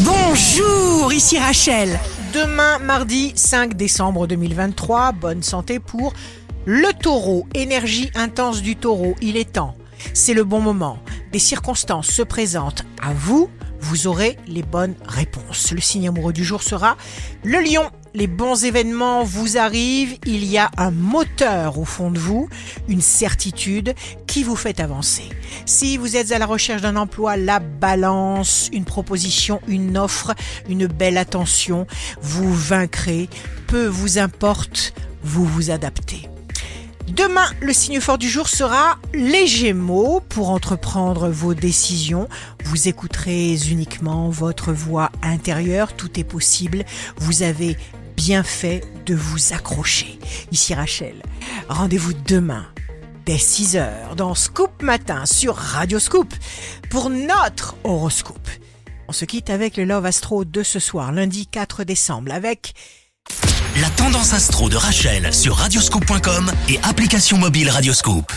Bonjour, ici Rachel. Demain, mardi 5 décembre 2023, bonne santé pour le taureau. Énergie intense du taureau, il est temps. C'est le bon moment. Des circonstances se présentent à vous, vous aurez les bonnes réponses. Le signe amoureux du jour sera le lion. Les bons événements vous arrivent, il y a un moteur au fond de vous, une certitude qui vous fait avancer. Si vous êtes à la recherche d'un emploi, la balance, une proposition, une offre, une belle attention, vous vaincrez, peu vous importe, vous vous adaptez. Demain, le signe fort du jour sera les Gémeaux. Pour entreprendre vos décisions, vous écouterez uniquement votre voix intérieure. Tout est possible. Bien fait de vous accrocher. Ici Rachel. Rendez-vous demain dès 6h dans Scoop Matin sur Radio Scoop pour notre horoscope. On se quitte avec le Love Astro de ce soir, lundi 4 décembre, avec La tendance astro de Rachel sur radioscope.com et application mobile Radioscope.